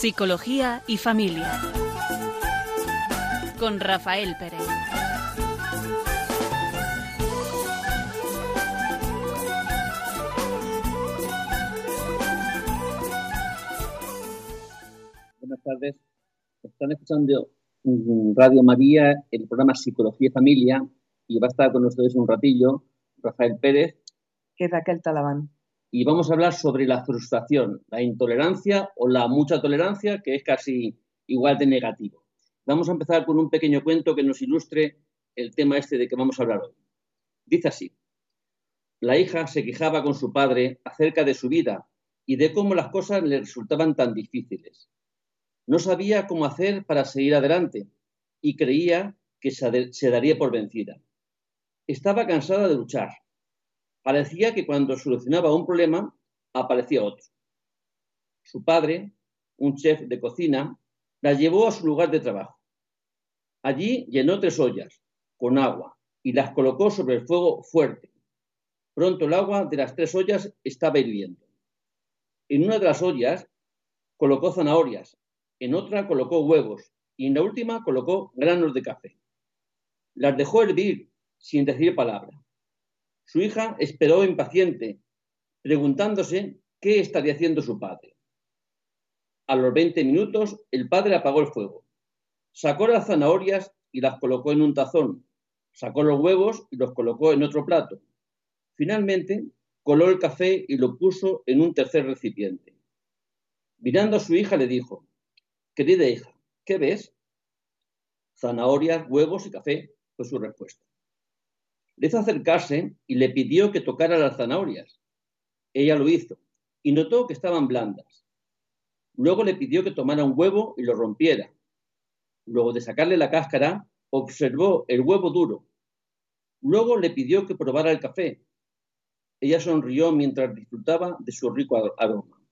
Psicología y familia. Con Rafael Pérez. Buenas tardes. Están escuchando Radio María, el programa Psicología y Familia, y va a estar con ustedes un ratillo Rafael Pérez. Que Raquel Talabán. Y vamos a hablar sobre la frustración, la intolerancia o la mucha tolerancia, que es casi igual de negativo. Vamos a empezar con un pequeño cuento que nos ilustre el tema este de que vamos a hablar hoy. Dice así. La hija se quejaba con su padre acerca de su vida y de cómo las cosas le resultaban tan difíciles. No sabía cómo hacer para seguir adelante y creía que se daría por vencida. Estaba cansada de luchar. Parecía que cuando solucionaba un problema, aparecía otro. Su padre, un chef de cocina, la llevó a su lugar de trabajo. Allí llenó tres ollas con agua y las colocó sobre el fuego fuerte. Pronto el agua de las tres ollas estaba hirviendo. En una de las ollas colocó zanahorias, en otra colocó huevos y en la última colocó granos de café. Las dejó hervir sin decir palabra. Su hija esperó impaciente, preguntándose qué estaría haciendo su padre. A los 20 minutos, el padre apagó el fuego. Sacó las zanahorias y las colocó en un tazón. Sacó los huevos y los colocó en otro plato. Finalmente, coló el café y lo puso en un tercer recipiente. Mirando a su hija, le dijo, Querida hija, ¿qué ves? Zanahorias, huevos y café, fue su respuesta. Le hizo acercarse y le pidió que tocara las zanahorias. Ella lo hizo y notó que estaban blandas. Luego le pidió que tomara un huevo y lo rompiera. Luego de sacarle la cáscara, observó el huevo duro. Luego le pidió que probara el café. Ella sonrió mientras disfrutaba de su rico aroma.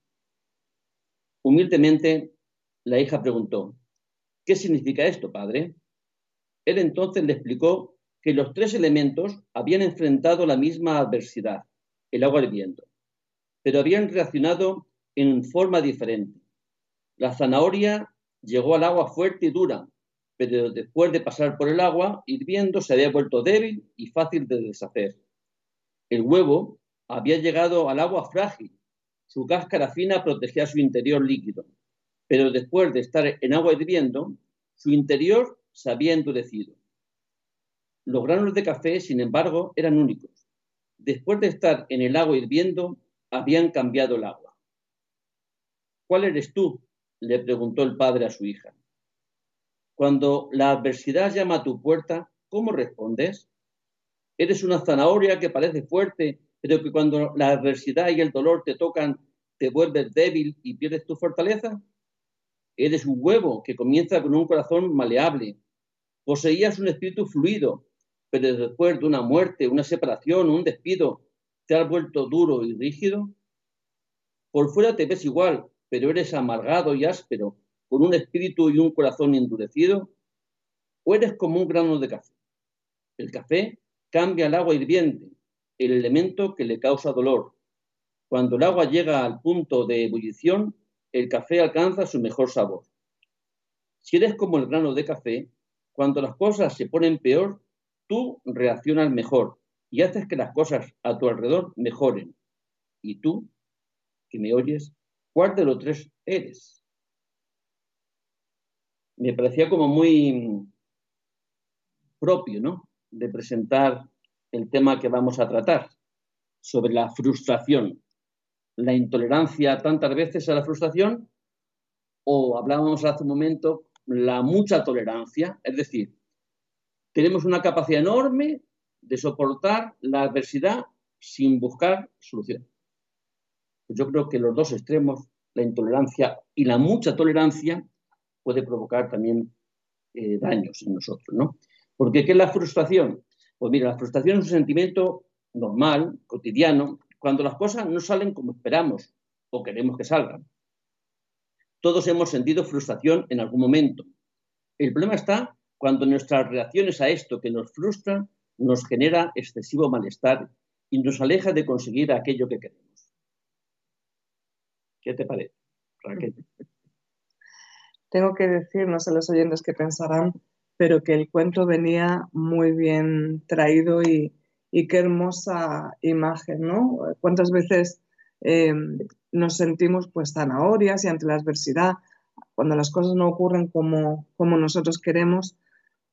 Humildemente, la hija preguntó, ¿qué significa esto, padre? Él entonces le explicó que los tres elementos habían enfrentado la misma adversidad, el agua viento, pero habían reaccionado en forma diferente. La zanahoria llegó al agua fuerte y dura, pero después de pasar por el agua hirviendo se había vuelto débil y fácil de deshacer. El huevo había llegado al agua frágil, su cáscara fina protegía su interior líquido, pero después de estar en agua hirviendo, su interior se había endurecido. Los granos de café, sin embargo, eran únicos. Después de estar en el agua hirviendo, habían cambiado el agua. ¿Cuál eres tú? le preguntó el padre a su hija. Cuando la adversidad llama a tu puerta, ¿cómo respondes? ¿Eres una zanahoria que parece fuerte, pero que cuando la adversidad y el dolor te tocan, te vuelves débil y pierdes tu fortaleza? ¿Eres un huevo que comienza con un corazón maleable? ¿Poseías un espíritu fluido, pero después de una muerte, una separación, un despido, te has vuelto duro y rígido? Por fuera te ves igual, pero eres amargado y áspero, con un espíritu y un corazón endurecido. ¿O eres como un grano de café? El café cambia el agua hirviente, el elemento que le causa dolor. Cuando el agua llega al punto de ebullición, el café alcanza su mejor sabor. Si eres como el grano de café, cuando las cosas se ponen peor, tú reaccionas mejor y haces que las cosas a tu alrededor mejoren. Y tú, que me oyes, ¿cuál de los tres eres? Me parecía como muy propio, ¿no? De presentar el tema que vamos a tratar sobre la frustración, la intolerancia tantas veces a la frustración, o hablábamos hace un momento, la mucha tolerancia, es decir, tenemos una capacidad enorme de soportar la adversidad sin buscar solución. Yo creo que los dos extremos, la intolerancia y la mucha tolerancia, puede provocar también eh, daños en nosotros, ¿no? Porque ¿qué es la frustración? Pues mira, la frustración es un sentimiento normal, cotidiano, cuando las cosas no salen como esperamos o queremos que salgan. Todos hemos sentido frustración en algún momento. El problema está cuando nuestras reacciones a esto que nos frustra nos genera excesivo malestar y nos aleja de conseguir aquello que queremos. ¿Qué te parece, Raquel? tengo que decir, no sé los oyentes qué pensarán, pero que el cuento venía muy bien traído y, qué hermosa imagen, ¿no? ¿Cuántas veces eh, nos sentimos pues zanahorias y ante la adversidad, cuando las cosas no ocurren como, como nosotros queremos,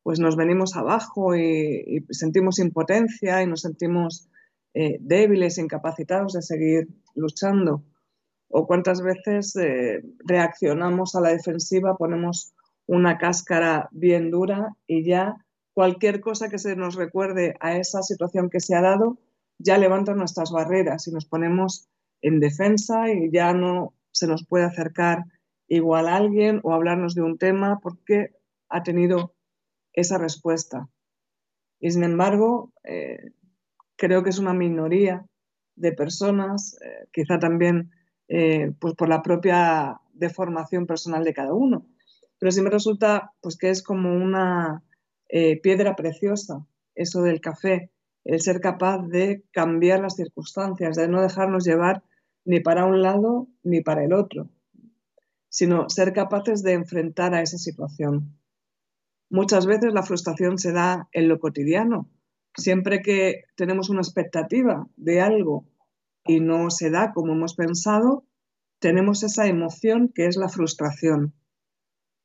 pues nos venimos abajo y, sentimos impotencia y nos sentimos eh, débiles, incapacitados de seguir luchando. O cuántas veces eh, reaccionamos a la defensiva, ponemos una cáscara bien dura y ya cualquier cosa que se nos recuerde a esa situación que se ha dado ya levanta nuestras barreras y nos ponemos en defensa y ya no se nos puede acercar igual a alguien o hablarnos de un tema porque ha tenido esa respuesta. Y sin embargo, eh, creo que es una minoría de personas, eh, quizá también eh, pues por la propia deformación personal de cada uno. Pero sí me resulta pues, que es como una piedra preciosa, eso del café, el ser capaz de cambiar las circunstancias, de no dejarnos llevar ni para un lado ni para el otro, sino ser capaces de enfrentar a esa situación. Muchas veces la frustración se da en lo cotidiano. Siempre que tenemos una expectativa de algo y no se da como hemos pensado, tenemos esa emoción que es la frustración.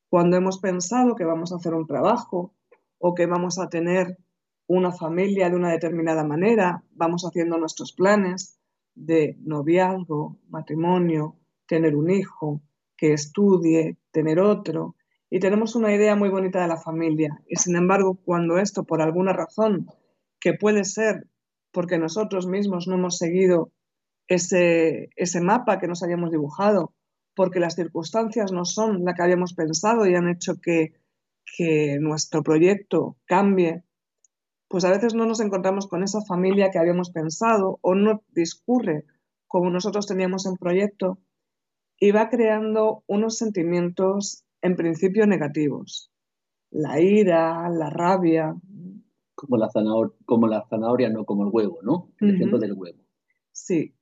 Cuando hemos pensado que vamos a hacer un trabajo o que vamos a tener una familia de una determinada manera, vamos haciendo nuestros planes de noviazgo, matrimonio, tener un hijo, que estudie, tener otro, y tenemos una idea muy bonita de la familia. Y sin embargo, cuando esto, por alguna razón, que puede ser porque nosotros mismos no hemos seguido ese, ese mapa que nos habíamos dibujado, porque las circunstancias no son la que habíamos pensado y han hecho que, que nuestro proyecto cambie, pues a veces no nos encontramos con esa familia que habíamos pensado o no discurre como nosotros teníamos en proyecto y va creando unos sentimientos en principio negativos. La ira, la rabia. Como la, zanahoria, como la zanahoria, no como el huevo, ¿no? El ejemplo del huevo. Sí.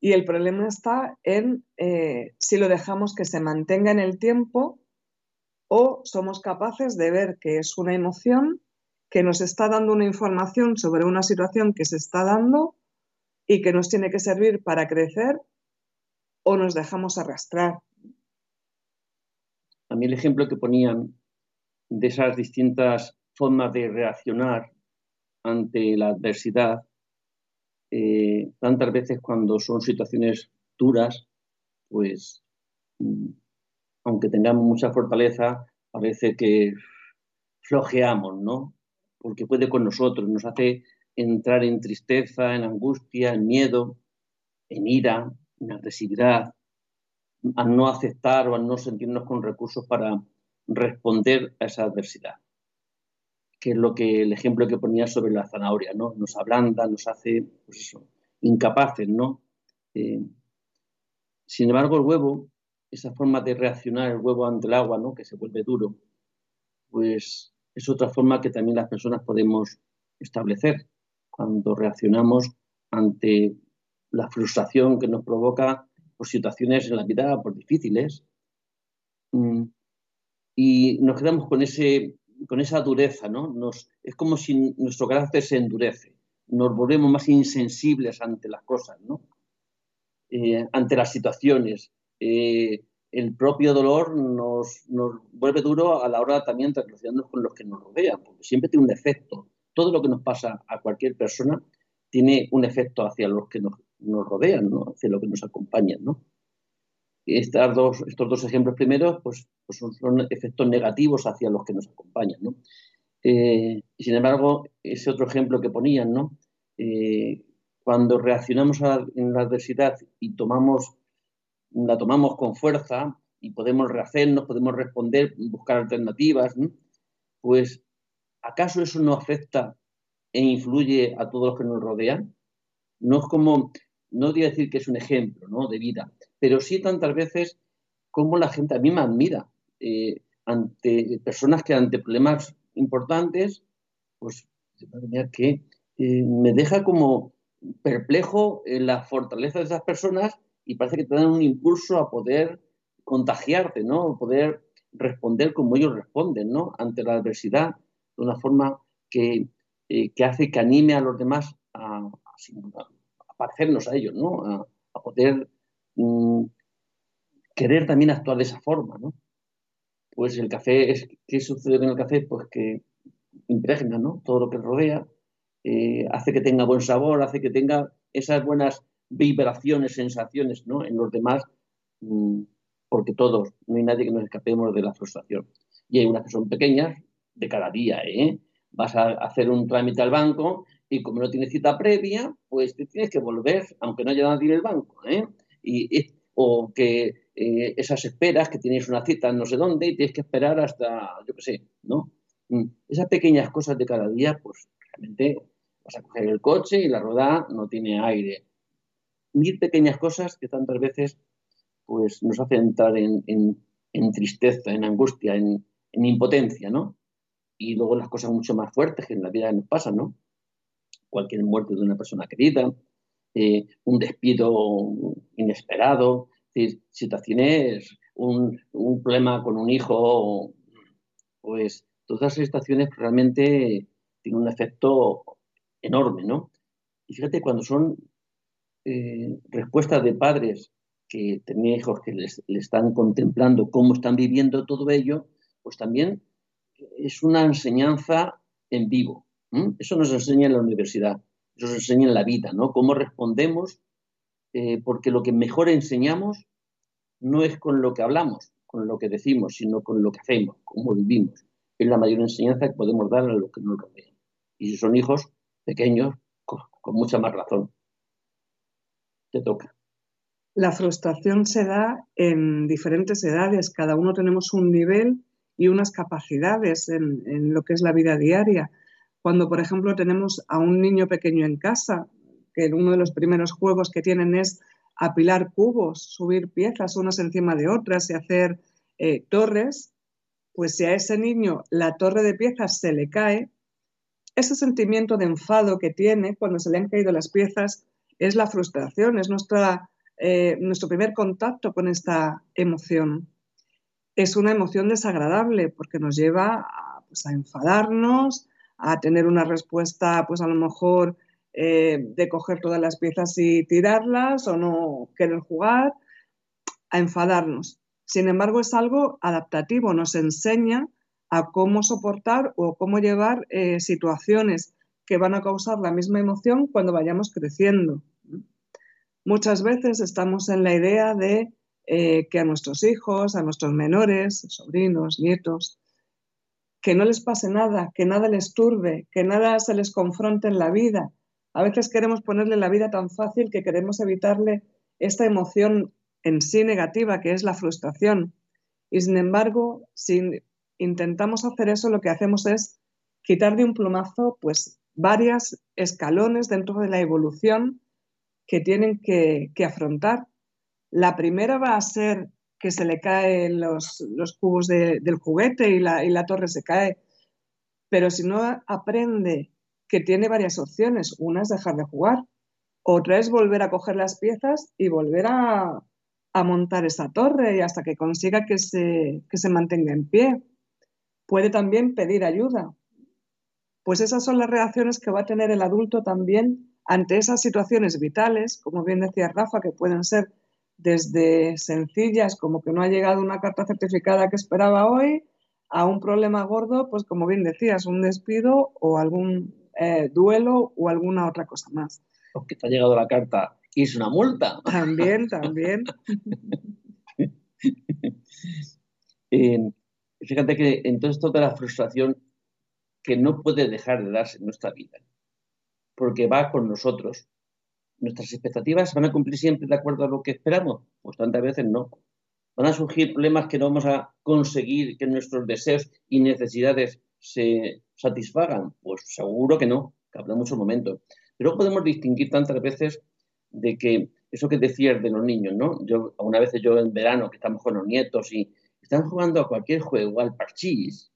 Y el problema está en eh, si lo dejamos que se mantenga en el tiempo o somos capaces de ver que es una emoción que nos está dando una información sobre una situación que se está dando y que nos tiene que servir para crecer o nos dejamos arrastrar el ejemplo que ponían de esas distintas formas de reaccionar ante la adversidad, eh, tantas veces cuando son situaciones duras, pues mm, aunque tengamos mucha fortaleza, parece que flojeamos, ¿no? Porque puede con nosotros, nos hace entrar en tristeza, en angustia, en miedo, en ira, en agresividad, a no aceptar o a no sentirnos con recursos para responder a esa adversidad. Que es lo que el ejemplo que ponía sobre la zanahoria, ¿no? Nos ablanda, nos hace, pues incapaces, ¿no? Eh, sin embargo, el huevo, esa forma de reaccionar el huevo ante el agua, ¿no? Que se vuelve duro, pues es otra forma que también las personas podemos establecer cuando reaccionamos ante la frustración que nos provoca por situaciones en la vida por difíciles. Mm, y nos quedamos con, ese, con esa dureza, ¿no? Nos, es como si nuestro carácter se endurece, nos volvemos más insensibles ante las cosas, ¿no? Eh, ante las situaciones. Eh, el propio dolor nos, nos, vuelve duro a la hora también de relacionarnos con los que nos rodean, porque siempre tiene un efecto. Todo lo que nos pasa a cualquier persona tiene un efecto hacia los que nos, nos rodean, ¿no? hacia lo que nos acompañan. ¿no? Estas dos, estos dos ejemplos primeros pues, pues son, efectos negativos hacia los que nos acompañan. ¿no? Eh, sin embargo, ese otro ejemplo que ponían, ¿no? Eh, cuando reaccionamos en la adversidad y tomamos, la tomamos con fuerza y podemos rehacernos, podemos responder, buscar alternativas, pues ¿acaso eso no afecta e influye a todos los que nos rodean? No es como no voy decir que es un ejemplo ¿no? de vida, pero sí tantas veces como la gente a mí me admira eh, ante personas que ante problemas importantes, pues que eh, me deja como perplejo en la fortaleza de esas personas y parece que te dan un impulso a poder contagiarte, ¿no? Poder responder como ellos responden, ¿no? Ante la adversidad, de una forma que, eh, hace que anime a los demás a, a, parecernos a ellos, ¿no? A, poder mm, querer también actuar de esa forma, ¿no? Pues el café, es, ¿qué sucede con el café? Pues que impregna, ¿no? Todo lo que rodea, eh, hace que tenga buen sabor, hace que tenga esas buenas vibraciones, sensaciones, ¿no? En los demás, mm, porque todos, no hay nadie que nos escapemos de la frustración. Y hay unas que son pequeñas, de cada día, ¿eh? Vas a hacer un trámite al banco y como no tienes cita previa, pues te tienes que volver, aunque no haya nadie en el banco, ¿eh? Y, o que eh, esas esperas, que tienes una cita no sé dónde y tienes que esperar hasta, yo qué sé, ¿no? Mm, esas pequeñas cosas de cada día, pues realmente vas a coger el coche y la rueda no tiene aire. Mil pequeñas cosas que tantas veces pues nos hacen entrar en, tristeza, en angustia, en, impotencia, ¿no? Y luego las cosas mucho más fuertes que en la vida nos pasan, ¿no? Cualquier muerte de una persona querida, eh, un despido inesperado, situaciones, un, problema con un hijo, pues todas esas situaciones realmente tienen un efecto enorme, ¿no? Y fíjate, cuando son eh, respuestas de padres que tenían hijos que les, están contemplando cómo están viviendo todo ello, pues también es una enseñanza en vivo. Eso nos enseña en la universidad, eso nos enseña en la vida, ¿no? Cómo respondemos, eh, porque lo que mejor enseñamos no es con lo que hablamos, con lo que decimos, sino con lo que hacemos, cómo vivimos. Es la mayor enseñanza que podemos dar a los que nos rodean. Y si son hijos pequeños, con, mucha más razón. Te toca. La frustración se da en diferentes edades, cada uno tenemos un nivel y unas capacidades en, lo que es la vida diaria. Cuando, por ejemplo, tenemos a un niño pequeño en casa, que uno de los primeros juegos que tienen es apilar cubos, subir piezas unas encima de otras y hacer eh, torres, pues si a ese niño la torre de piezas se le cae, ese sentimiento de enfado que tiene cuando se le han caído las piezas es la frustración, es nuestra, eh, nuestro primer contacto con esta emoción. Es una emoción desagradable porque nos lleva a, pues, a enfadarnos, a tener una respuesta, pues a lo mejor eh, de coger todas las piezas y tirarlas o no querer jugar, a enfadarnos. Sin embargo, es algo adaptativo, nos enseña a cómo soportar o cómo llevar eh, situaciones que van a causar la misma emoción cuando vayamos creciendo. Muchas veces estamos en la idea de eh, que a nuestros hijos, a nuestros menores, sobrinos, nietos, que no les pase nada, que nada les turbe, que nada se les confronte en la vida, a veces queremos ponerle la vida tan fácil que queremos evitarle esta emoción en sí negativa que es la frustración. Y sin embargo, si intentamos hacer eso, lo que hacemos es quitar de un plumazo pues varias escalones dentro de la evolución que tienen que, afrontar. La primera va a ser que se le caen los, cubos del juguete y la, y la torre se cae. Pero si no aprende que tiene varias opciones. Una es dejar de jugar, otra es volver a coger las piezas y volver a, montar esa torre y hasta que consiga que se, que se mantenga en pie. Puede también pedir ayuda. Pues esas son las reacciones que va a tener el adulto también ante esas situaciones vitales, como bien decía Rafa, que pueden ser desde sencillas como que no ha llegado una carta certificada que esperaba hoy, a un problema gordo, pues como bien decías, un despido o algún eh, duelo o alguna otra cosa más. Porque te ha llegado la carta y es una multa. También, también. fíjate que entonces toda la frustración que no puede dejar de darse en nuestra vida, porque va con nosotros. ¿Nuestras expectativas van a cumplir siempre de acuerdo a lo que esperamos? Pues tantas veces no. Van a surgir problemas que no vamos a conseguir que nuestros deseos y necesidades se satisfagan? Pues seguro que no, que habrá muchos momentos. Pero podemos distinguir tantas veces de que eso que decías de los niños, ¿no? Yo, una vez yo en verano, que estamos con los nietos y están jugando a cualquier juego, al parchís,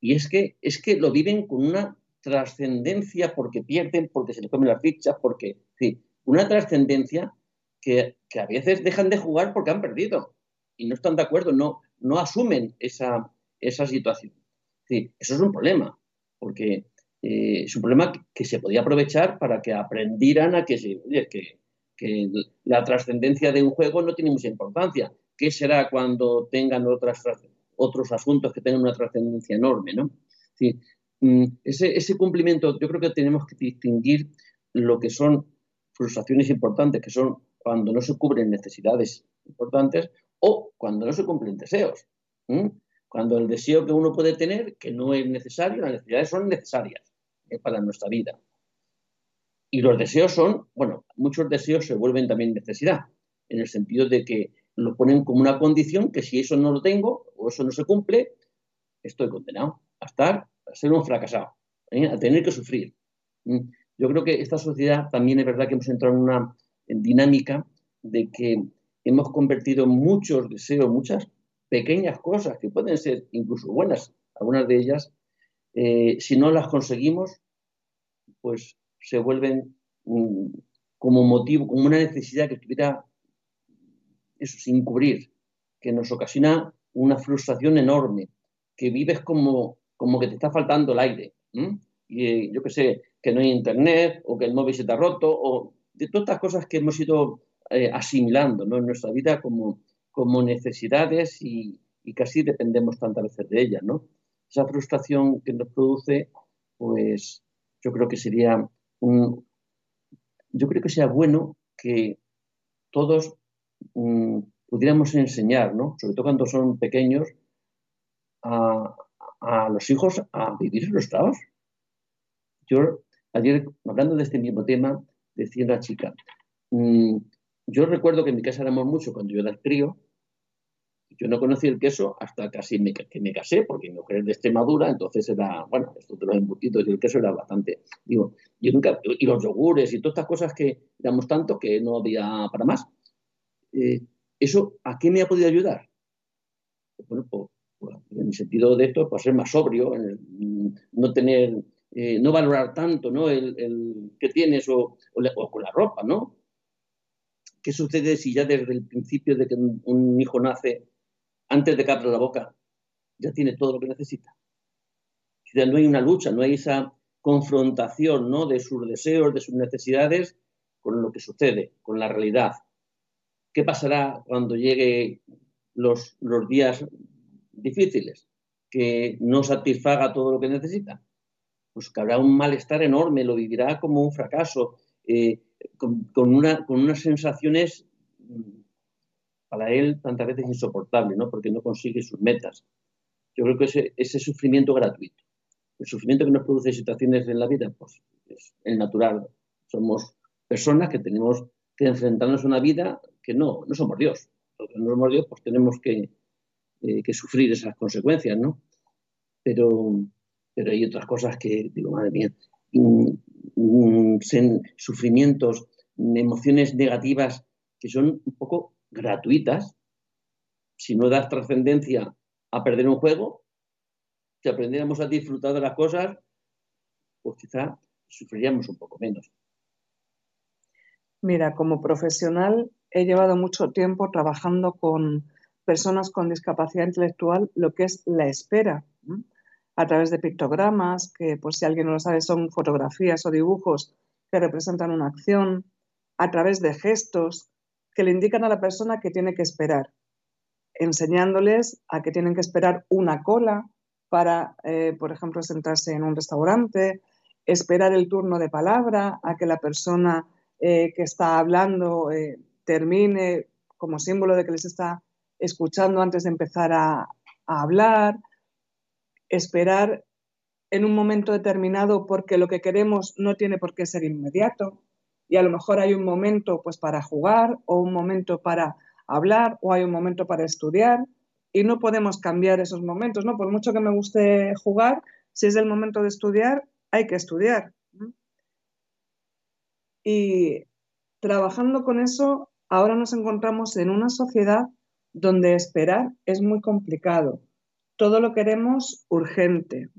y es que, es que lo viven con una trascendencia porque pierden, porque se les comen las fichas, porque, sí, una trascendencia que, a veces dejan de jugar porque han perdido y no están de acuerdo, no, no asumen esa, esa situación. eso es un problema, porque eh, es un problema que, se podía aprovechar para que aprendieran a que, que, que la trascendencia de un juego no tiene mucha importancia. ¿Qué será cuando tengan otras, otros asuntos que tengan una trascendencia enorme? ¿no? Mm, ese, ese cumplimiento, yo creo que tenemos que distinguir lo que son frustraciones importantes, que son cuando no se cubren necesidades importantes o cuando no se cumplen deseos. Cuando el deseo que uno puede tener, que no es necesario, las necesidades son necesarias eh, para nuestra vida. Y los deseos son, bueno, muchos deseos se vuelven también necesidad, en el sentido de que lo ponen como una condición que si eso no lo tengo o eso no se cumple, estoy condenado a estar, ser un fracasado, ¿eh? a tener que sufrir. Yo creo que esta sociedad también es verdad que hemos entrado en una dinámica de que hemos convertido muchos deseos, muchas pequeñas cosas que pueden ser incluso buenas, algunas de ellas, eh, si no las conseguimos, pues se vuelven como motivo, como una necesidad que estuviera eso, sin cubrir, que nos ocasiona una frustración enorme, que vives como, como que te está faltando el aire. Y eh, yo qué sé, que no hay internet, o que el móvil se te ha roto, o de todas estas cosas que hemos ido eh, asimilando en nuestra vida como, como necesidades y, casi dependemos tantas veces de ellas. ¿no? Esa frustración que nos produce, pues yo creo que sería un, yo creo que sea bueno que todos mm, pudiéramos enseñar, ¿no? sobre todo cuando son pequeños, a, a los hijos a vivir frustrados. Yo ayer, hablando de este mismo tema, decía una chica, mm, yo recuerdo que en mi casa éramos mucho cuando yo era crío, yo no conocí el queso hasta casi que me casé, porque mi mujer es de Extremadura, entonces era, bueno, esto de los embutidos y el queso era bastante, digo, yo nunca, y los yogures y todas estas cosas que éramos tanto que no había para más. Eh, ¿Eso a qué me ha podido ayudar? Bueno, pues en el sentido de esto, pues ser más sobrio, no tener eh, no valorar tanto ¿no? El, que tienes o, con la ropa, ¿no? ¿Qué sucede si ya desde el principio de que un, hijo nace, antes de que abra la boca, ya tiene todo lo que necesita? Si no hay una lucha, no hay esa confrontación ¿no? de sus deseos, de sus necesidades con lo que sucede, con la realidad. ¿Qué pasará cuando lleguen los, los días difíciles? Que no satisfaga todo lo que necesita pues que habrá un malestar enorme, lo vivirá como un fracaso, eh, con, una, con unas sensaciones mm, para él tantas veces insoportables, ¿no? porque no consigue sus metas. Yo creo que ese, ese sufrimiento gratuito, el sufrimiento que nos produce situaciones en la vida, pues es el natural. Somos personas que tenemos que enfrentarnos a una vida que no, no somos Dios. Porque no somos Dios, pues tenemos que, eh, que sufrir esas consecuencias, ¿no? Pero, pero hay otras cosas que digo, madre mía, sufrimientos, emociones negativas que son un poco gratuitas. Si no das trascendencia a perder un juego, si aprendiéramos a disfrutar de las cosas, pues quizá sufriríamos un poco menos. Mira, como profesional he llevado mucho tiempo trabajando con personas con discapacidad intelectual, lo que es la espera a través de pictogramas, que por si alguien no lo sabe son fotografías o dibujos que representan una acción, a través de gestos que le indican a la persona que tiene que esperar, enseñándoles a que tienen que esperar una cola para, eh, por ejemplo, sentarse en un restaurante, esperar el turno de palabra, a que la persona eh, que está hablando eh, termine como símbolo de que les está escuchando antes de empezar a hablar, esperar en un momento determinado porque lo que queremos no tiene por qué ser inmediato y a lo mejor hay un momento pues para jugar o un momento para hablar o hay un momento para estudiar y no podemos cambiar esos momentos, ¿no? Por mucho que me guste jugar, si es el momento de estudiar, hay que estudiar. Y trabajando con eso, ahora nos encontramos en una sociedad donde esperar es muy complicado todo lo queremos urgente.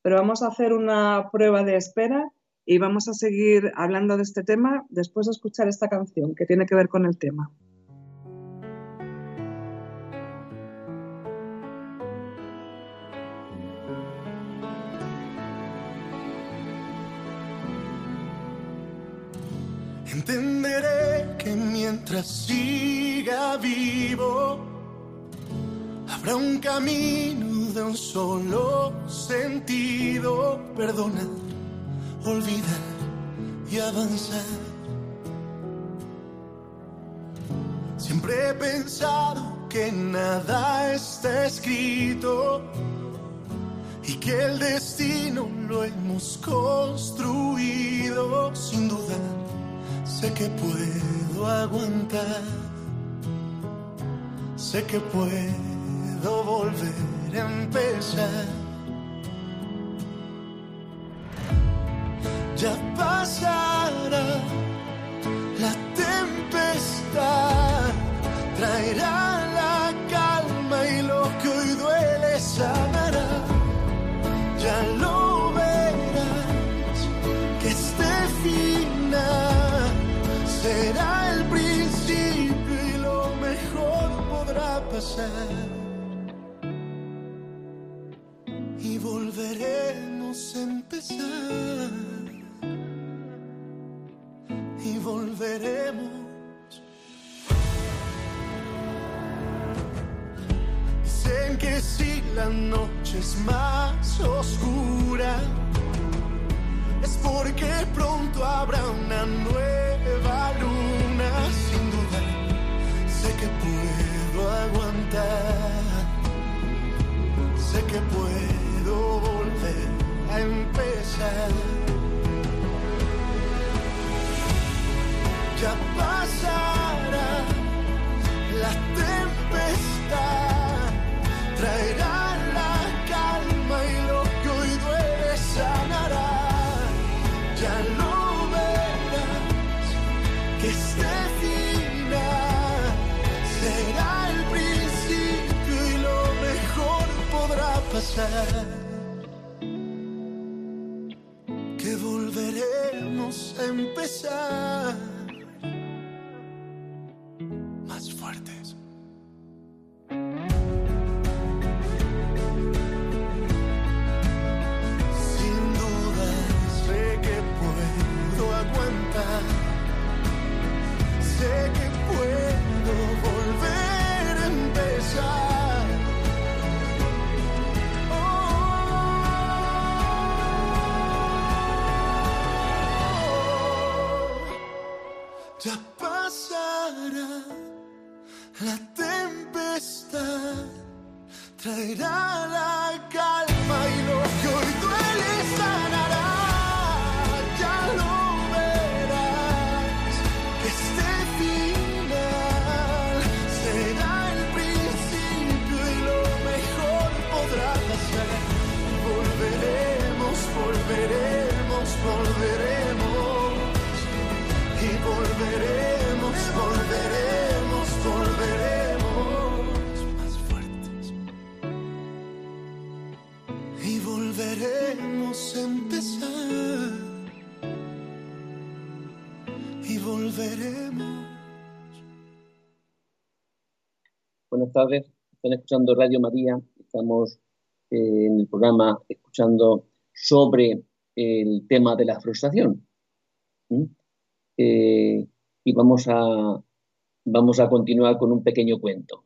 Pero vamos a hacer una prueba de espera y vamos a seguir hablando de este tema después de escuchar esta canción que tiene que ver con el tema. Mientras siga vivo, habrá un camino de un solo sentido. Perdonar, olvidar y avanzar. Siempre he pensado que nada está escrito y que el destino lo hemos construido sin duda. Sé que puedo aguantar, sé que puedo volver a empezar. Ya pasará la tempestad, traerá Y volveremos. Dicen que si la noche es más oscura, es porque pronto habrá una nueva luna. Sin duda, sé que puedo aguantar, sé que puedo volver a Ya pasará la tempestad, traerá la calma y lo que hoy duele sanará. Ya lo verás, que este final será el principio y lo mejor podrá pasar. Traerá la tardes, están escuchando Radio María, estamos eh, en el programa escuchando sobre el tema de la frustración. Eh, y vamos a, vamos a continuar con un pequeño cuento.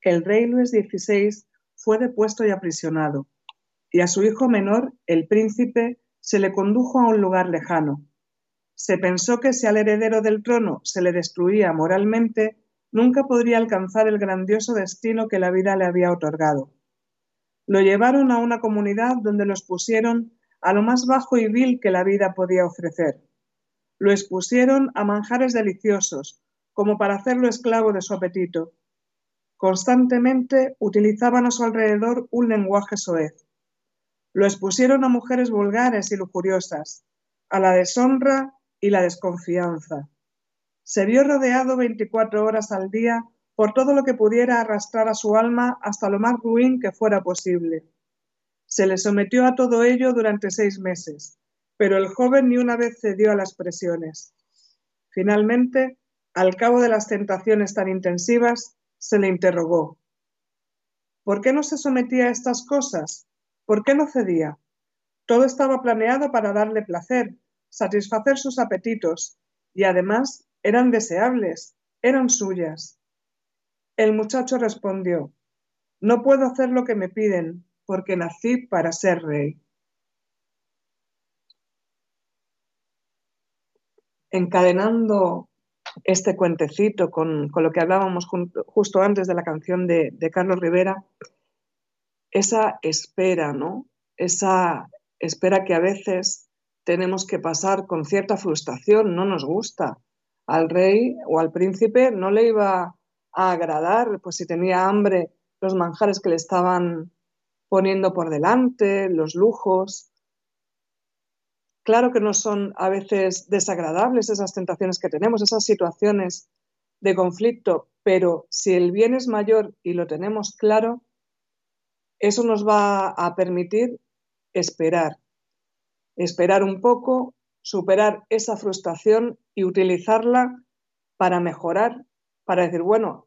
El rey Luis XVI fue depuesto y aprisionado, y a su hijo menor, el príncipe, se le condujo a un lugar lejano. Se pensó que si al heredero del trono se le destruía moralmente, nunca podría alcanzar el grandioso destino que la vida le había otorgado. Lo llevaron a una comunidad donde los pusieron a lo más bajo y vil que la vida podía ofrecer. Lo expusieron a manjares deliciosos, como para hacerlo esclavo de su apetito. Constantemente utilizaban a su alrededor un lenguaje soez. Lo expusieron a mujeres vulgares y lujuriosas, a la deshonra y la desconfianza. Se vio rodeado 24 horas al día por todo lo que pudiera arrastrar a su alma hasta lo más ruin que fuera posible. Se le sometió a todo ello durante seis meses, pero el joven ni una vez cedió a las presiones. Finalmente, al cabo de las tentaciones tan intensivas, se le interrogó. ¿Por qué no se sometía a estas cosas? ¿Por qué no cedía? Todo estaba planeado para darle placer, satisfacer sus apetitos y además eran deseables, eran suyas. El muchacho respondió, no puedo hacer lo que me piden porque nací para ser rey. Encadenando este cuentecito con, con lo que hablábamos justo antes de la canción de, de Carlos Rivera, esa espera, ¿no? Esa espera que a veces tenemos que pasar con cierta frustración, no nos gusta. Al rey o al príncipe no le iba a agradar, pues si tenía hambre, los manjares que le estaban poniendo por delante, los lujos. Claro que no son a veces desagradables esas tentaciones que tenemos, esas situaciones de conflicto, pero si el bien es mayor y lo tenemos claro, eso nos va a permitir esperar, esperar un poco, superar esa frustración y utilizarla para mejorar, para decir, bueno,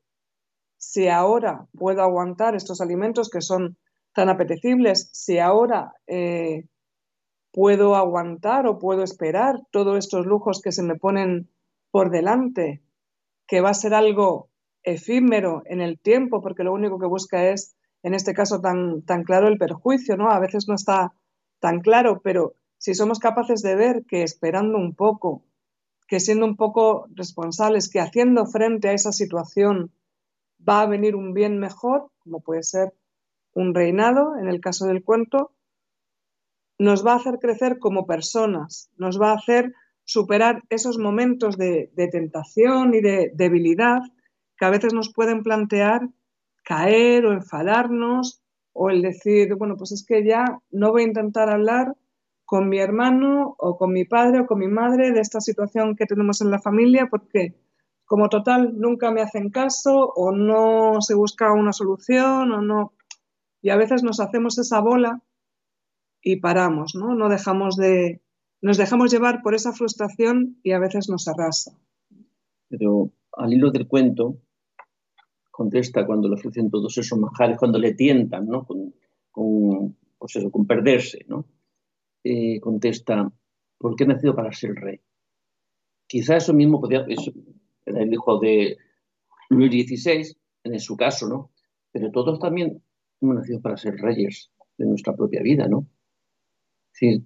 si ahora puedo aguantar estos alimentos que son tan apetecibles, si ahora eh, puedo aguantar o puedo esperar todos estos lujos que se me ponen por delante, que va a ser algo efímero en el tiempo, porque lo único que busca es, en este caso tan, tan claro, el perjuicio, ¿no? A veces no está tan claro, pero si somos capaces de ver que esperando un poco, que siendo un poco responsables, que haciendo frente a esa situación va a venir un bien mejor, como puede ser un reinado, en el caso del cuento, nos va a hacer crecer como personas, nos va a hacer superar esos momentos de, tentación y de debilidad que a veces nos pueden plantear caer o enfadarnos o el decir, bueno, pues es que ya no voy a intentar hablar con mi hermano o con mi padre o con mi madre de esta situación que tenemos en la familia porque como total nunca me hacen caso o no se busca una solución o no. Y a veces nos hacemos esa bola y paramos, ¿no? No dejamos de, nos dejamos llevar por esa frustración y a veces nos arrasa. Pero al hilo del cuento, contesta cuando le ofrecen todos esos manjares, cuando le tientan, ¿no? Con, con, pues con perderse, ¿no? Eh, contesta, ¿por qué he nacido para ser rey? Quizá eso mismo podía, eso, era el hijo de Luis XVI, en su caso, ¿no? Pero todos también hemos nacido para ser reyes de nuestra propia vida, ¿no? Decir,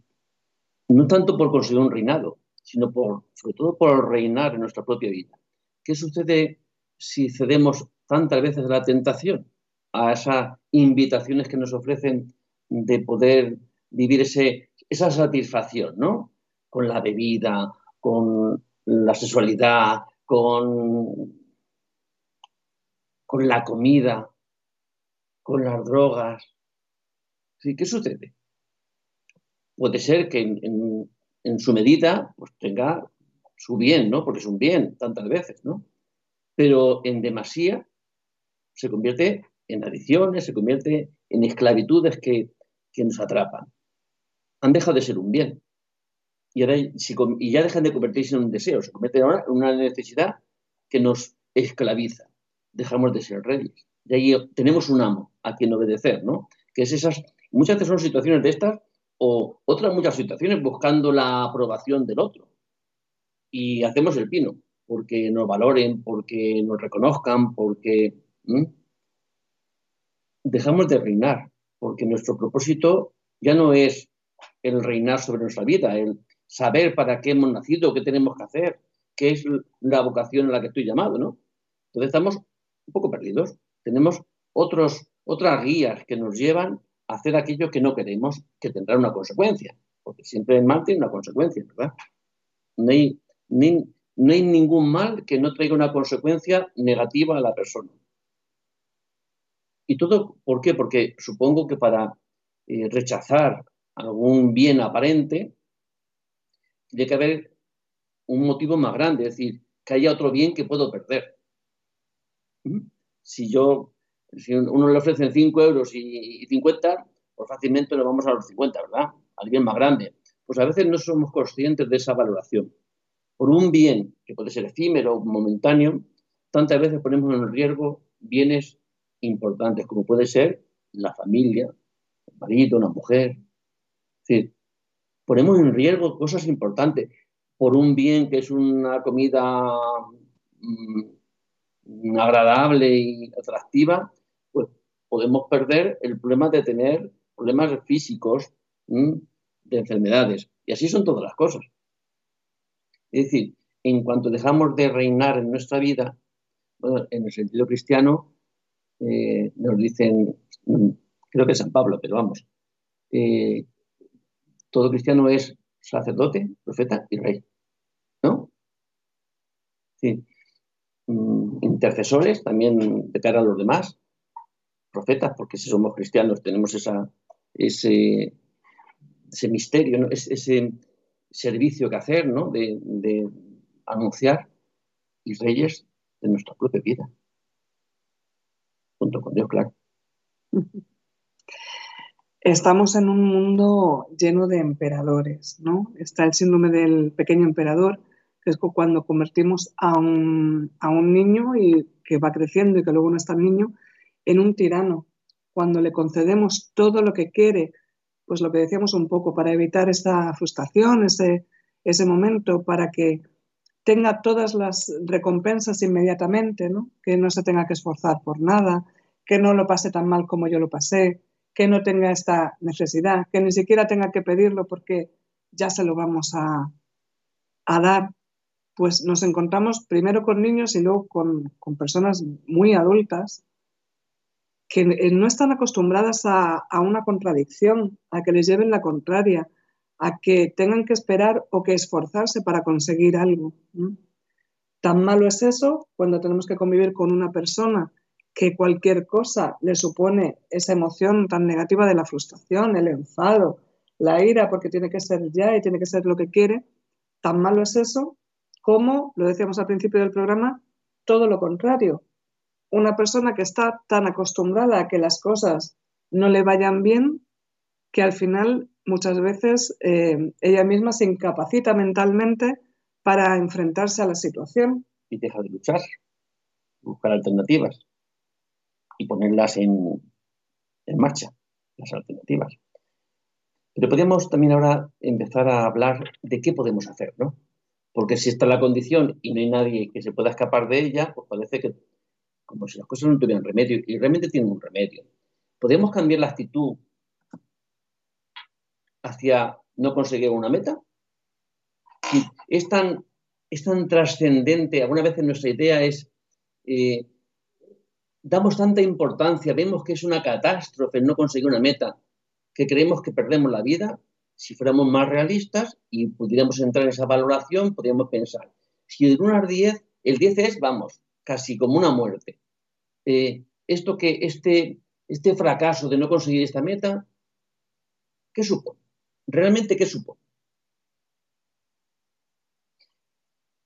no tanto por conseguir un reinado, sino por, sobre todo por reinar en nuestra propia vida. ¿Qué sucede si cedemos tantas veces a la tentación, a esas invitaciones que nos ofrecen de poder vivir ese, esa satisfacción, ¿no? Con la bebida, con la sexualidad, con, con la comida, con las drogas. ¿Sí? ¿Qué sucede? Puede ser que en, en, en, su medida pues tenga su bien, ¿no? Porque es un bien tantas veces, ¿no? Pero en demasía se convierte en adicciones, se convierte en esclavitudes que, que nos atrapan. Han dejado de ser un bien. Y, ahora, y ya dejan de convertirse en un deseo, se convierte ahora en una necesidad que nos esclaviza. Dejamos de ser reyes. Y ahí tenemos un amo a quien obedecer, ¿no? Que es esas, muchas veces son situaciones de estas o otras muchas situaciones buscando la aprobación del otro. Y hacemos el pino, porque nos valoren, porque nos reconozcan, porque dejamos de reinar, porque nuestro propósito ya no es el reinar sobre nuestra vida, el saber para qué hemos nacido, qué tenemos que hacer, qué es la vocación a la que estoy llamado, ¿no? Entonces estamos un poco perdidos. Tenemos otros, otras guías que nos llevan a hacer aquello que no queremos, que tendrá una consecuencia, porque siempre el mal tiene una consecuencia, ¿verdad? No hay, ni, no hay ningún mal que no traiga una consecuencia negativa a la persona. ¿Y todo por qué? Porque supongo que para eh, rechazar algún bien aparente, tiene que haber un motivo más grande, es decir, que haya otro bien que puedo perder. ¿Mm? Si yo, si uno le ofrecen 5 euros y, y 50, pues fácilmente lo vamos a los 50, ¿verdad? Al bien más grande. Pues a veces no somos conscientes de esa valoración. Por un bien que puede ser efímero, momentáneo, tantas veces ponemos en riesgo bienes importantes, como puede ser la familia, el marido, una mujer. Decir, ponemos en riesgo cosas importantes por un bien que es una comida mm, agradable y atractiva, pues podemos perder el problema de tener problemas físicos, mm, de enfermedades. Y así son todas las cosas. Es decir, en cuanto dejamos de reinar en nuestra vida, en el sentido cristiano, eh, nos dicen, mm, creo que San Pablo, pero vamos, eh, todo cristiano es sacerdote, profeta y rey. ¿No? Sí. Mm, intercesores también de cara a los demás, profetas, porque si somos cristianos tenemos ese, ese misterio, ese servicio que hacer, ¿no? De, de, anunciar y reyes de nuestra propia vida, junto con Dios, claro. Estamos en un mundo lleno de emperadores, ¿no? Está el síndrome del pequeño emperador, que es cuando convertimos a un, a un niño y que va creciendo y que luego no está niño, en un tirano. Cuando le concedemos todo lo que quiere, pues lo que decíamos un poco, para evitar esta frustración, ese, ese momento, para que tenga todas las recompensas inmediatamente, ¿no? que no se tenga que esforzar por nada, que no lo pase tan mal como yo lo pasé, que no tenga esta necesidad, que ni siquiera tenga que pedirlo porque ya se lo vamos a, a dar. Pues nos encontramos primero con niños y luego con, con personas muy adultas que no están acostumbradas a, a, una contradicción, a que les lleven la contraria, a que tengan que esperar o que esforzarse para conseguir algo. Tan malo es eso cuando tenemos que convivir con una persona que cualquier cosa le supone esa emoción tan negativa de la frustración, el enfado, la ira, porque tiene que ser ya y tiene que ser lo que quiere, tan malo es eso como, lo decíamos al principio del programa, todo lo contrario, una persona que está tan acostumbrada a que las cosas no le vayan bien que al final muchas veces eh, ella misma se incapacita mentalmente para enfrentarse a la situación. Y deja de luchar, buscar alternativas y ponerlas en, en marcha, las alternativas. Pero podemos también ahora empezar a hablar de qué podemos hacer, ¿no? Porque si está la condición y no hay nadie que se pueda escapar de ella, pues parece que como si las cosas no tuvieran remedio, y realmente tienen un remedio. ¿Podemos cambiar la actitud hacia no conseguir una meta? Es tan, es tan trascendente, alguna vez nuestra idea es, eh, damos tanta importancia, vemos que es una catástrofe no conseguir una meta, que creemos que perdemos la vida. Si fuéramos más realistas y pudiéramos entrar en esa valoración, podríamos pensar, si de 1 al 10, el 10 es, vamos, casi como una muerte. Eh, esto que este, este fracaso de no conseguir esta meta, ¿qué supone? ¿Realmente qué supone?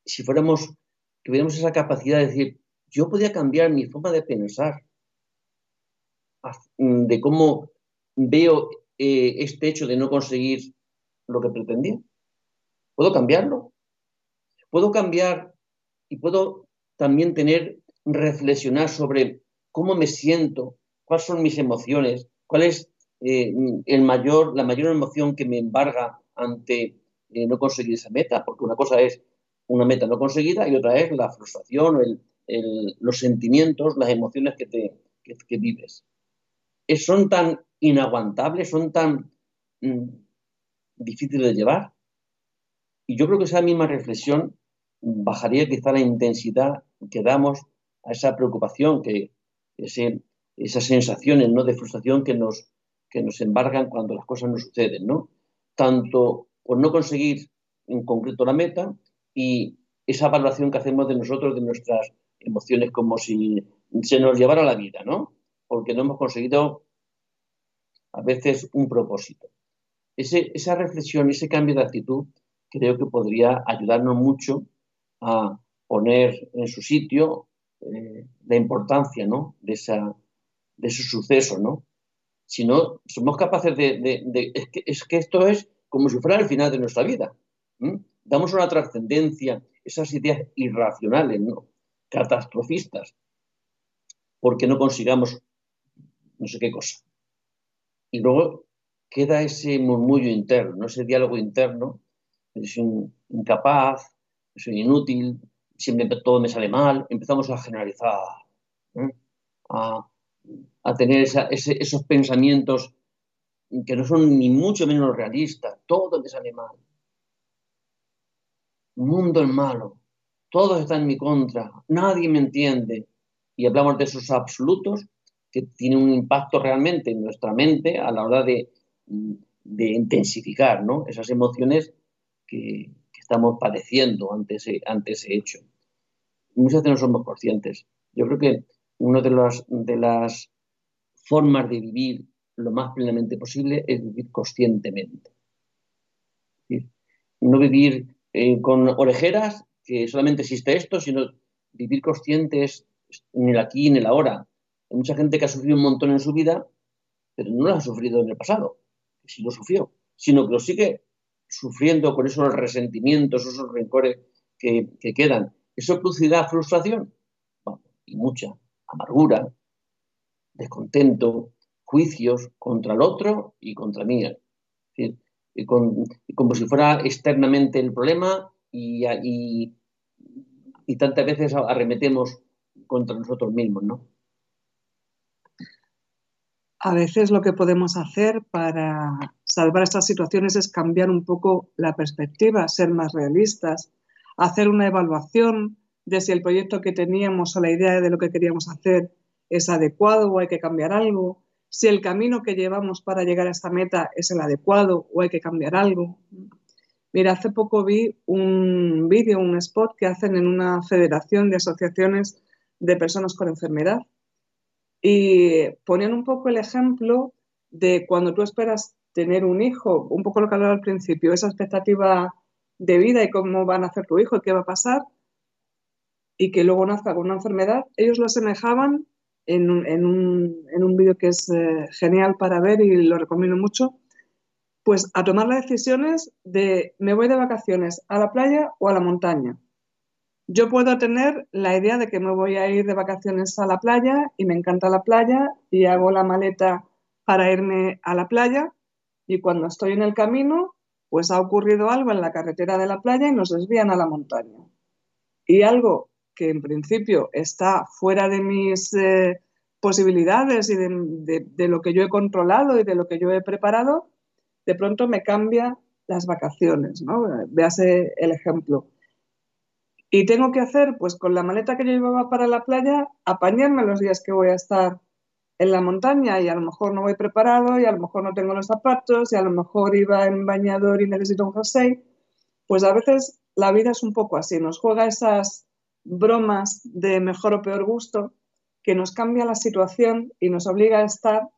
Si fuéramos, tuviéramos esa capacidad de decir, yo podía cambiar mi forma de pensar, de cómo veo eh, este hecho de no conseguir lo que pretendía. ¿Puedo cambiarlo? ¿Puedo cambiar y puedo también tener reflexionar sobre cómo me siento, cuáles son mis emociones, cuál es eh, el mayor, la mayor emoción que me embarga ante eh, no conseguir esa meta, porque una cosa es una meta no conseguida y otra es la frustración, el, los sentimientos, las emociones que, te, que, vives. Es, son tan inaguantables, son tan mm, difíciles de llevar. Y yo creo que esa misma reflexión bajaría quizá la intensidad que damos a esa preocupación, que ese, esas sensaciones ¿no? de frustración que nos, que nos embargan cuando las cosas no suceden, ¿no? Tanto por no conseguir en concreto la meta y esa evaluación que hacemos de nosotros, de nuestras emociones, como si se nos llevara la vida, ¿no? Porque no hemos conseguido a veces un propósito. Esa reflexión, ese cambio de actitud, creo que podría ayudarnos mucho a poner en su sitio eh, la importancia ¿no? de, esa, de ese suceso, ¿no? Si no, somos capaces de... es, que, es, que, esto es como si fuera el final de nuestra vida. Damos una trascendencia, esas ideas irracionales, ¿no? Catastrofistas, porque no consigamos no sé qué cosa. Y luego queda ese murmullo interno, ese diálogo interno, soy incapaz, soy inútil, siempre todo me sale mal, empezamos a generalizar, ¿eh? a, tener esos pensamientos que no son ni mucho menos realistas, todo me sale mal. Mundo es malo, todo está en mi contra, nadie me entiende. Y hablamos de esos absolutos que tienen un impacto realmente en nuestra mente a la hora de, intensificar ¿no? esas emociones que, estamos padeciendo ante ese hecho. Muchas veces no somos conscientes. Yo creo que una de las, de las formas de vivir lo más plenamente posible es vivir conscientemente. No vivir eh, con orejeras, que solamente existe esto, sino vivir consciente es en el aquí y en el ahora. Hay mucha gente que ha sufrido un montón en su vida, pero no lo ha sufrido en el pasado, si lo sufrió, sino que lo sigue sufriendo con esos resentimientos, esos rencores que, que quedan. ¿Eso producirá frustración? Y mucha. Amargura, descontento, juicios contra el otro y contra mí. Y con, y como si fuera externamente el problema y, y, y, tantas veces arremetemos contra nosotros mismos, ¿no? A veces lo que podemos hacer para salvar estas situaciones es cambiar un poco la perspectiva, ser más realistas, hacer una evaluación de si el proyecto que teníamos o la idea de lo que queríamos hacer es adecuado o hay que cambiar algo, si el camino que llevamos para llegar a esta meta es el adecuado o hay que cambiar algo. Mira, hace poco vi un vídeo, un spot que hacen en una federación de asociaciones de personas con enfermedad. Y ponían un poco el ejemplo de cuando tú esperas tener un hijo, un poco lo que hablaba al principio, esa expectativa de vida y cómo va a nacer tu hijo y qué va a pasar, y que luego nazca con una enfermedad, ellos lo asemejaban en un, en un, en un vídeo que es eh, genial para ver y lo recomiendo mucho, pues a tomar las decisiones de me voy de vacaciones a la playa o a la montaña. Yo puedo tener la idea de que me voy a ir de vacaciones a la playa y me encanta la playa y hago la maleta para irme a la playa y cuando estoy en el camino, pues ha ocurrido algo en la carretera de la playa y nos desvían a la montaña. Y algo que en principio está fuera de mis eh, posibilidades y de, lo que yo he controlado y de lo que yo he preparado, de pronto me cambia las vacaciones, ¿no? Véase el ejemplo. Y tengo que hacer, pues con la maleta que yo llevaba para la playa, apañarme los días que voy a estar en la montaña y a lo mejor no voy preparado y a lo mejor no tengo los zapatos y a lo mejor iba en bañador y necesito un jersey. Pues a veces la vida es un poco así, nos juega esas bromas de mejor o peor gusto que nos cambia la situación y nos obliga a estar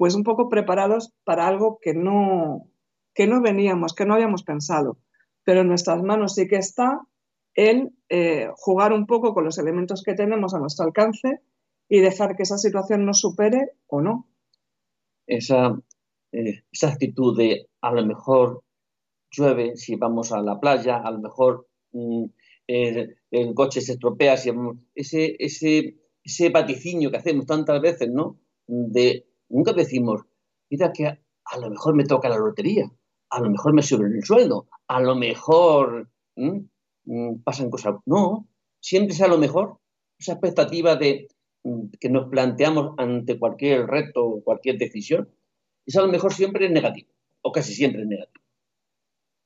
pues un poco preparados para algo que no, que no veníamos, que no habíamos pensado. Pero en nuestras manos sí que está el eh, jugar un poco con los elementos que tenemos a nuestro alcance y dejar que esa situación nos supere o no. Esa, eh, esa actitud de a lo mejor llueve si vamos a la playa, a lo mejor el, el coche se estropea, ese, ese, ese vaticinio que hacemos tantas veces, ¿no? De, nunca decimos, mira que a, lo mejor me toca la lotería, a lo mejor me suben el sueldo, a lo mejor ¿m? pasan cosas. No, siempre es a lo mejor. Esa expectativa de que nos planteamos ante cualquier reto o cualquier decisión, es a lo mejor siempre es negativo, o casi siempre es negativo.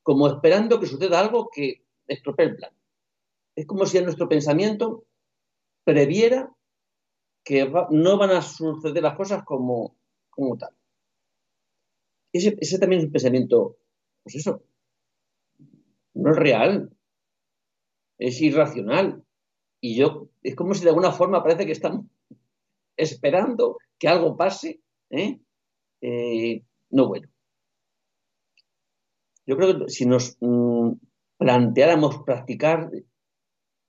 Como esperando que suceda algo que estropee el plan es como si nuestro pensamiento previera que no van a suceder las cosas como, como tal. Ese, ese, también es un pensamiento, pues eso, no es real, es irracional. Y yo, es como si de alguna forma parece que estamos esperando que algo pase, ¿eh? Eh, no bueno. Yo creo que si nos mmm, planteáramos practicar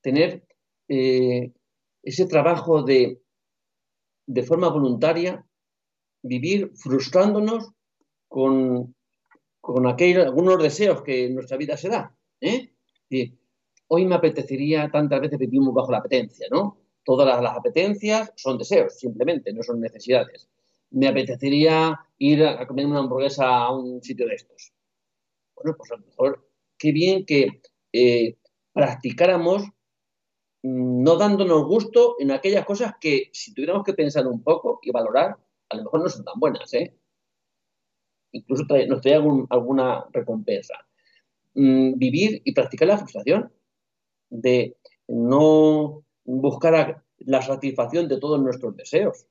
tener eh, ese trabajo de, de, forma voluntaria, vivir frustrándonos con, con aquel, algunos deseos que en nuestra vida se da. ¿eh? Hoy me apetecería, tantas veces vivimos bajo la apetencia, ¿no? Todas las, apetencias son deseos, simplemente, no son necesidades. me apetecería ir a comer una hamburguesa a un sitio de estos. Bueno, pues a lo mejor, qué bien que eh, practicáramos no dándonos gusto en aquellas cosas que si tuviéramos que pensar un poco y valorar, a lo mejor no son tan buenas, ¿eh? Incluso nos trae alguna recompensa. Mm, vivir y practicar la frustración de no buscar la satisfacción de todos nuestros deseos.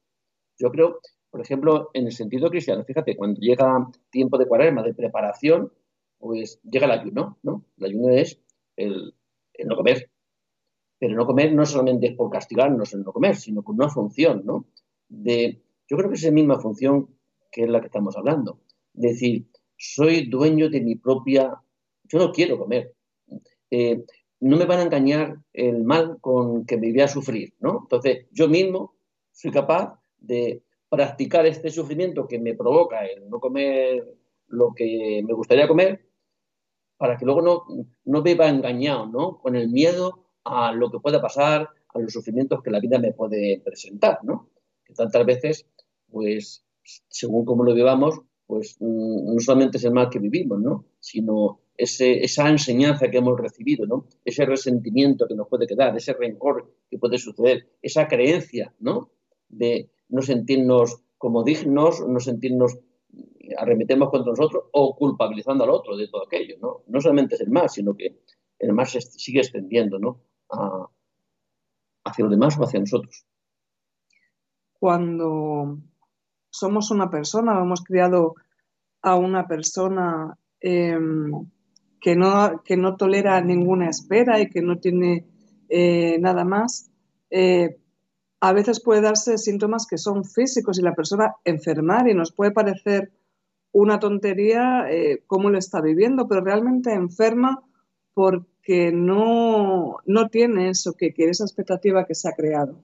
Yo creo, por ejemplo, en el sentido cristiano, fíjate, cuando llega tiempo de cuaresma, de preparación, pues llega el ayuno, ¿no? El ayuno es el, no comer. Pero no comer no solamente es por castigarnos el no comer, sino con una función, ¿no? De, yo creo que es la misma función que es la que estamos hablando. Decir, soy dueño de mi propia... Yo no quiero comer. Eh, no me van a engañar el mal con que me voy a sufrir, ¿no? Entonces, yo mismo soy capaz de practicar este sufrimiento que me provoca el no comer lo que me gustaría comer, para que luego no, no viva engañado, ¿no? Con el miedo a lo que pueda pasar, a los sufrimientos que la vida me puede presentar, ¿no? Que tantas veces, pues, según como lo vivamos, pues mm, no solamente es el mal que vivimos, ¿no? Sino esa enseñanza que hemos recibido, ¿no? ese resentimiento que nos puede quedar, ese rencor que puede suceder, esa creencia ¿no? de no sentirnos como dignos, no sentirnos arremetemos contra nosotros o culpabilizando al otro de todo aquello. No, no solamente es el mal, sino que el mal se sigue extendiendo ¿no? Hacia los demás o hacia nosotros. Cuando somos una persona, hemos criado a una persona eh, que no, que no tolera ninguna espera y que no tiene eh, nada más, eh, a veces puede darse síntomas que son físicos y la persona enfermar y nos puede parecer una tontería eh, cómo lo está viviendo, pero realmente enferma porque no, no tiene eso que quiere, esa expectativa que se ha creado.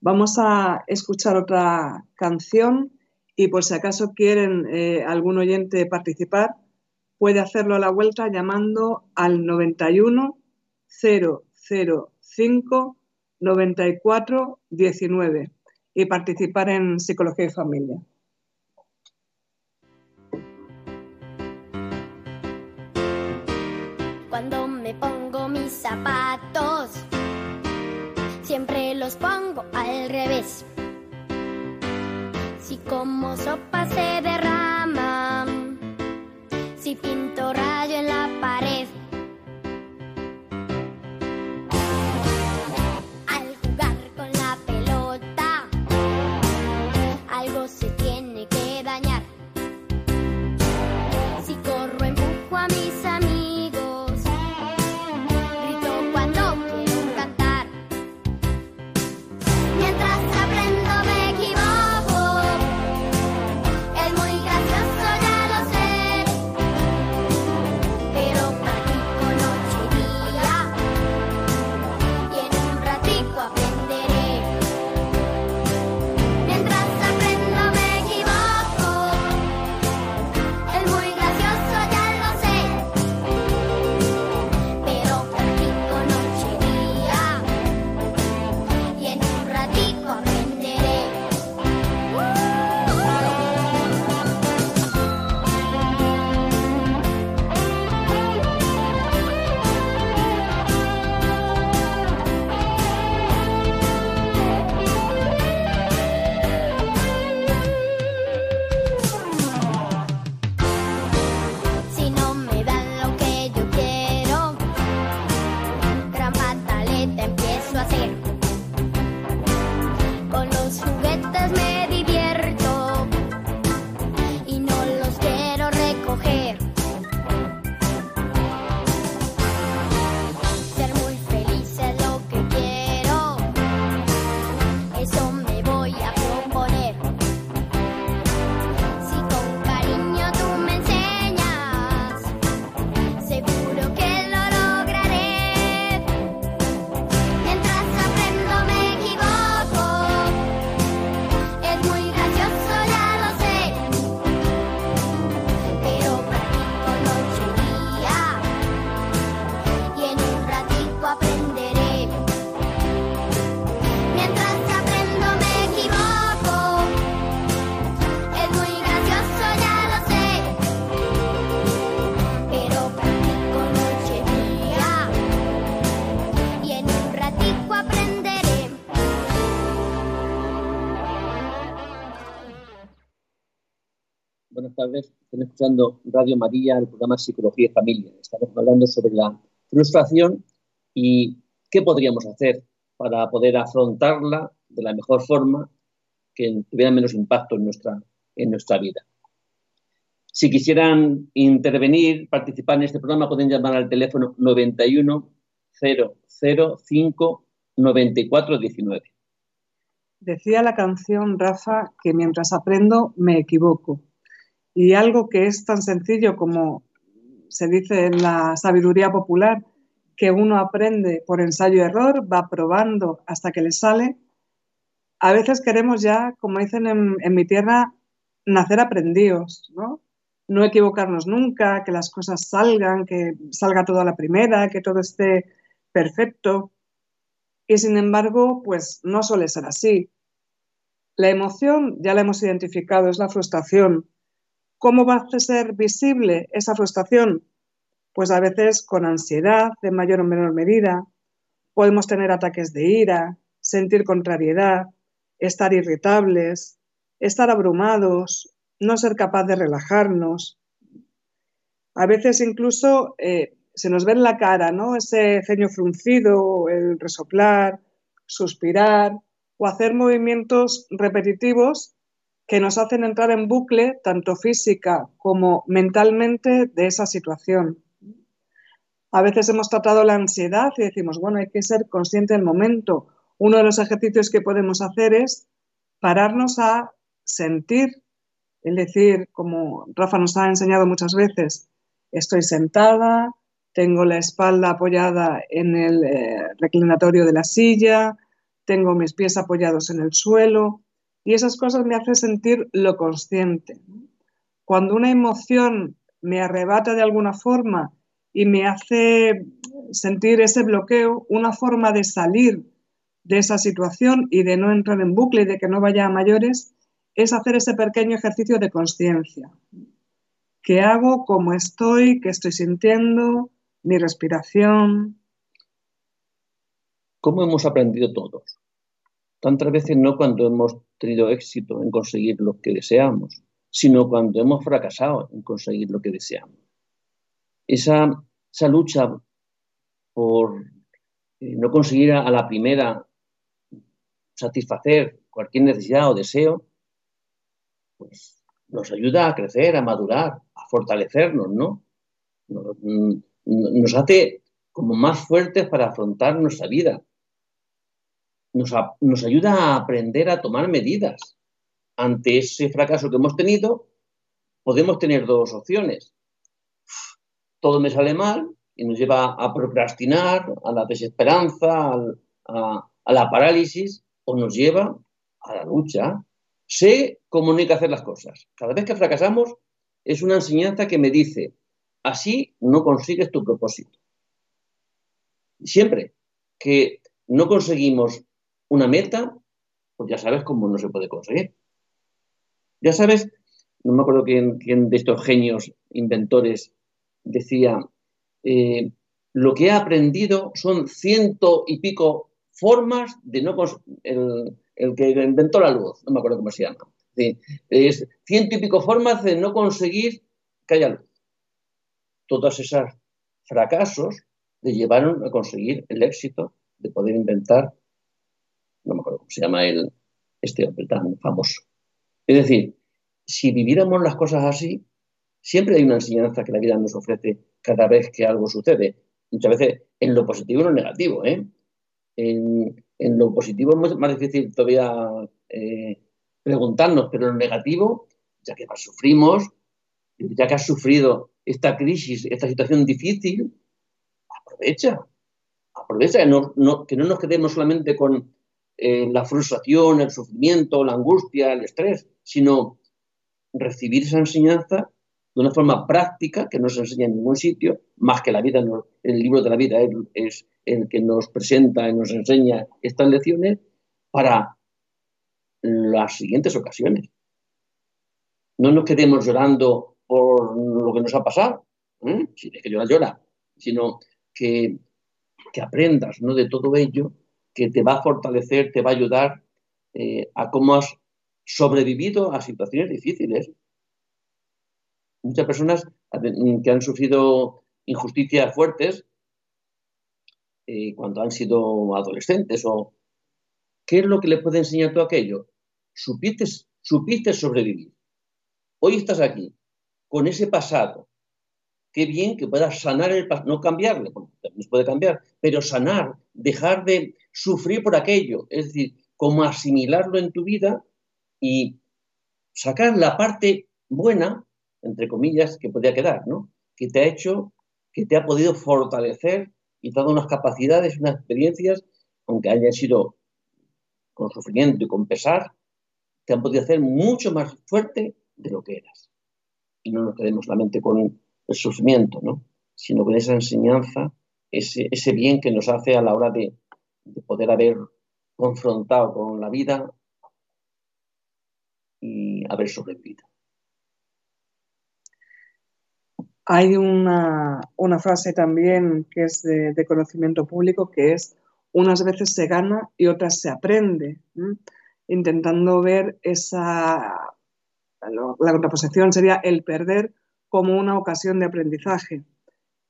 Vamos a escuchar otra canción y por si acaso quieren algún oyente participar, puede hacerlo a la vuelta llamando al 91 005 94 19 y participar en Psicología y Familia. Cuando me pongo mis zapatos, siempre los pongo al revés. Si como sopa se derrama si pinto rayo en la pared. Están escuchando Radio María, el programa Psicología y Familia. Estamos hablando sobre la frustración y qué podríamos hacer para poder afrontarla de la mejor forma que tuviera menos impacto en nuestra, en nuestra vida. Si quisieran intervenir, participar en este programa, pueden llamar al teléfono 91 005 9419. Decía la canción, Rafa, que mientras aprendo me equivoco. Y algo que es tan sencillo como se dice en la sabiduría popular, que uno aprende por ensayo-error, va probando hasta que le sale. A veces queremos ya, como dicen en, en mi tierra, nacer aprendidos, ¿no? No equivocarnos nunca, que las cosas salgan, que salga todo a la primera, que todo esté perfecto. Y sin embargo, pues no suele ser así. La emoción, ya la hemos identificado, es la frustración. ¿Cómo va a ser visible esa frustración? Pues a veces con ansiedad, de mayor o menor medida. Podemos tener ataques de ira, sentir contrariedad, estar irritables, estar abrumados, no ser capaz de relajarnos. A veces incluso eh, se nos ve en la cara, ¿no? Ese ceño fruncido, el resoplar, suspirar o hacer movimientos repetitivos que nos hacen entrar en bucle, tanto física como mentalmente, de esa situación. A veces hemos tratado la ansiedad y decimos, bueno, hay que ser consciente del momento. Uno de los ejercicios que podemos hacer es pararnos a sentir, es decir, como Rafa nos ha enseñado muchas veces, estoy sentada, tengo la espalda apoyada en el eh, reclinatorio de la silla, tengo mis pies apoyados en el suelo y esas cosas me hacen sentir lo consciente. Cuando una emoción me arrebata de alguna forma y me hace sentir ese bloqueo, una forma de salir de esa situación y de no entrar en bucle y de que no vaya a mayores es hacer ese pequeño ejercicio de conciencia. ¿Qué hago? ¿Cómo estoy? ¿Qué estoy sintiendo? mi respiración. ¿Cómo hemos aprendido todos? Tantas veces no cuando hemos tenido éxito en conseguir lo que deseamos, sino cuando hemos fracasado en conseguir lo que deseamos. Esa, lucha por eh, no conseguir a, la primera satisfacer cualquier necesidad o deseo, pues nos ayuda a crecer, a madurar, a fortalecernos, ¿no? Nos, nos hace como más fuertes para afrontar nuestra vida. Nos, nos, ayuda a aprender a tomar medidas. Ante ese fracaso que hemos tenido, podemos tener dos opciones. Todo me sale mal y nos lleva a procrastinar, a la desesperanza, a la parálisis, o nos lleva a la lucha. Sé cómo no hay que hacer las cosas. Cada vez que fracasamos es una enseñanza que me dice, Así no consigues tu propósito. Siempre que no conseguimos una meta, pues ya sabes cómo no se puede conseguir. Ya sabes, no me acuerdo quién, de estos genios inventores decía, eh, lo que he aprendido son ciento y pico formas de no el, el, que inventó la luz, no me acuerdo cómo se llama. Es ciento y pico formas de no conseguir que haya luz todos esos fracasos le llevaron a conseguir el éxito de poder inventar, no me acuerdo cómo se llama el, este hombre tan famoso. Es decir, si viviéramos las cosas así, siempre hay una enseñanza que la vida nos ofrece cada vez que algo sucede. Muchas veces en lo positivo y en lo negativo. ¿eh? En, en, lo positivo es más difícil todavía eh, preguntarnos, pero en lo negativo, ya que más sufrimos, ya que has sufrido esta crisis, esta situación difícil, aprovecha, aprovecha, que no, que no nos quedemos solamente con eh, la frustración, el sufrimiento, la angustia, el estrés, sino recibir esa enseñanza de una forma práctica que no se enseña en ningún sitio, más que la vida, el libro de la vida es, el que nos presenta y nos enseña estas lecciones para las siguientes ocasiones. No nos quedemos llorando por lo que nos ha pasado, ¿eh? si es que llora, llora, sino que, que, aprendas ¿no? de todo ello, que te va a fortalecer, te va a ayudar eh, a cómo has sobrevivido a situaciones difíciles. muchas personas que han sufrido injusticias fuertes eh, cuando han sido adolescentes o ¿qué es lo que le puede enseñar todo aquello? Supiste, sobrevivir. Hoy estás aquí, con ese pasado. Qué bien que puedas sanar el pasado, no cambiarle, también se puede cambiar, pero sanar, dejar de sufrir por aquello, es decir, como asimilarlo en tu vida y sacar la parte buena, entre comillas, que podía quedar, ¿no? Que te ha hecho, que te ha podido fortalecer y dado unas capacidades, unas experiencias, aunque hayan sido con sufrimiento y con pesar, te han podido hacer mucho más fuerte de lo que eras. Y no nos quedemos solamente con el sufrimiento, ¿no? sino con esa enseñanza, ese bien que nos hace a la hora de, de poder haber confrontado con la vida y haber sobrevivido. Hay una, una frase también que es de, conocimiento público que es unas veces se gana y otras se aprende, intentando ver esa, la contraposición sería el perder como una ocasión de aprendizaje.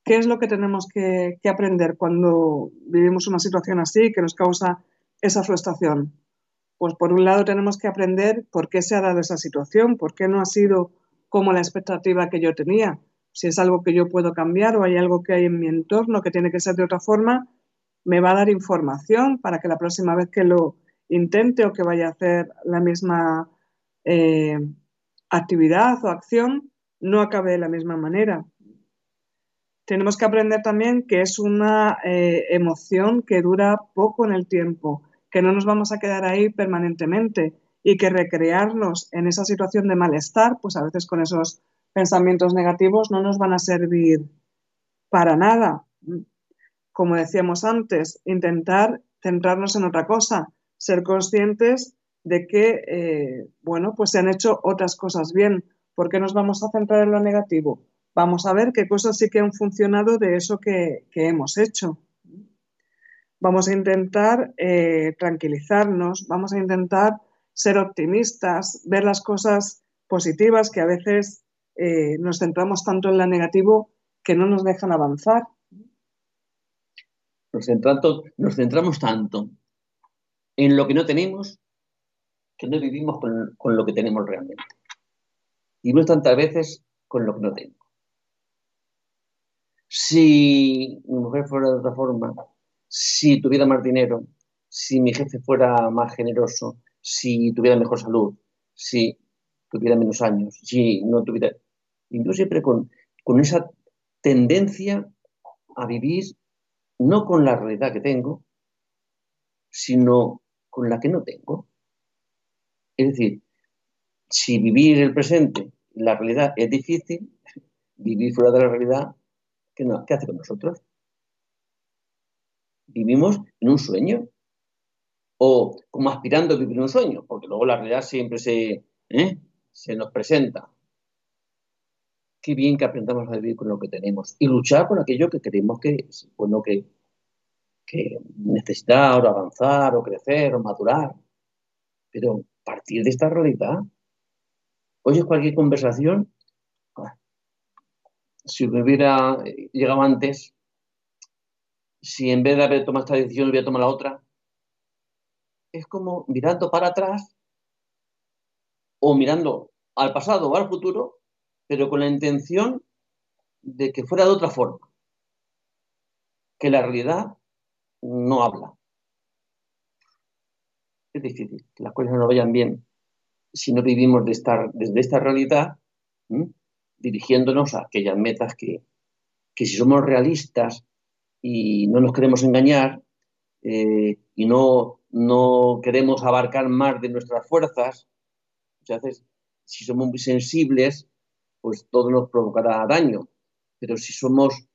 ¿Qué es lo que tenemos que, aprender cuando vivimos una situación así que nos causa esa frustración? Pues por un lado tenemos que aprender por qué se ha dado esa situación, por qué no ha sido como la expectativa que yo tenía. Si es algo que yo puedo cambiar o hay algo que hay en mi entorno que tiene que ser de otra forma, me va a dar información para que la próxima vez que lo intente o que vaya a hacer la misma eh, actividad o acción no acabe de la misma manera. Tenemos que aprender también que es una eh, emoción que dura poco en el tiempo, que no nos vamos a quedar ahí permanentemente y que recrearnos en esa situación de malestar, pues a veces con esos pensamientos negativos no nos van a servir para nada. Como decíamos antes, intentar centrarnos en otra cosa, ser conscientes de que, eh, bueno, pues se han hecho otras cosas bien. ¿Por qué nos vamos a centrar en lo negativo? Vamos a ver qué cosas sí que han funcionado de eso que, hemos hecho. Vamos a intentar eh, tranquilizarnos, vamos a intentar ser optimistas, ver las cosas positivas que a veces eh, nos centramos tanto en lo negativo que no nos dejan avanzar. Nos, centramos, nos centramos tanto en lo que no tenemos que no vivimos con, con lo que tenemos realmente. Y no tantas veces con lo que no tengo. Si mi mujer fuera de otra forma, si tuviera más dinero, si mi jefe fuera más generoso, si tuviera mejor salud, si tuviera menos años, si no tuviera... Yo siempre con, con esa tendencia a vivir no con la realidad que tengo, sino con la que no tengo. Es decir, si vivir el presente, la realidad es difícil, vivir fuera de la realidad, ¿qué, no, ¿qué hace con nosotros? Vivimos en un sueño o como aspirando a vivir un sueño, porque luego la realidad siempre se, ¿eh? se nos presenta. Qué bien que aprendamos a vivir con lo que tenemos y luchar por aquello que creemos que es bueno que, que necesitar o avanzar o crecer o madurar. Pero partir de esta realidad, oyes cualquier conversación, si hubiera llegado antes, si en vez de haber tomado esta decisión hubiera tomado la otra, es como mirando para atrás o mirando al pasado o al futuro, pero con la intención de que fuera de otra forma, que la realidad no habla. Es difícil que las cosas no vayan bien si no vivimos de estar desde esta realidad. Dirigiéndonos a aquellas metas que, que, si somos realistas y no nos queremos engañar eh, y no, no queremos abarcar más de nuestras fuerzas, muchas veces si somos muy sensibles, pues todo nos provocará daño. Pero si somos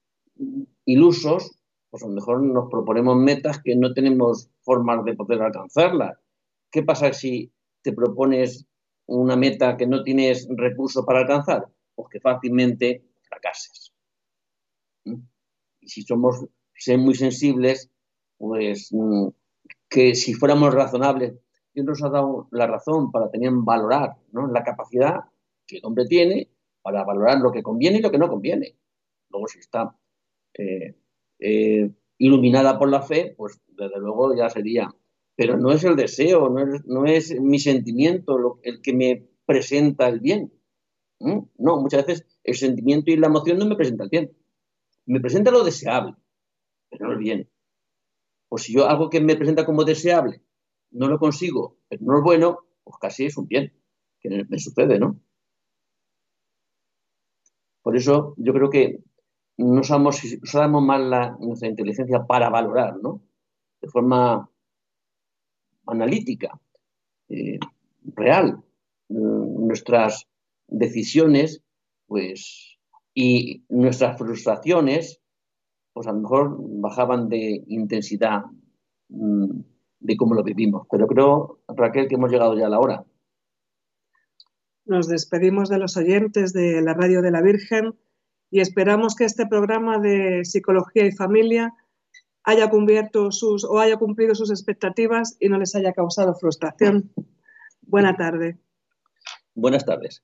ilusos, pues a lo mejor nos proponemos metas que no tenemos formas de poder alcanzarlas. ¿Qué pasa si te propones una meta que no tienes recursos para alcanzar? Pues que fácilmente fracases. Y si somos muy sensibles, pues que si fuéramos razonables, Dios nos ha dado la razón para tener valorar ¿no? la capacidad que el hombre tiene para valorar lo que conviene y lo que no conviene. Luego, si está eh, eh, iluminada por la fe, pues desde luego ya sería. Pero no es el deseo, no es, no es mi sentimiento lo, el que me presenta el bien. ¿Mm? No, muchas veces el sentimiento y la emoción no me presentan bien. Me presenta lo deseable, pero no el bien. O si yo algo que me presenta como deseable no lo consigo, pero no es bueno, pues casi es un bien, que me sucede, ¿no? Por eso yo creo que no usamos, usamos más la, nuestra inteligencia para valorar, ¿no? De forma analítica, eh, real, mm, nuestras decisiones, pues, y nuestras frustraciones, pues a lo mejor bajaban de intensidad mm, de cómo lo vivimos. Pero creo, Raquel, que hemos llegado ya a la hora. Nos despedimos de los oyentes de la Radio de la Virgen y esperamos que este programa de psicología y familia haya cubierto sus o haya cumplido sus expectativas y no les haya causado frustración. Buena tarde. Buenas tardes.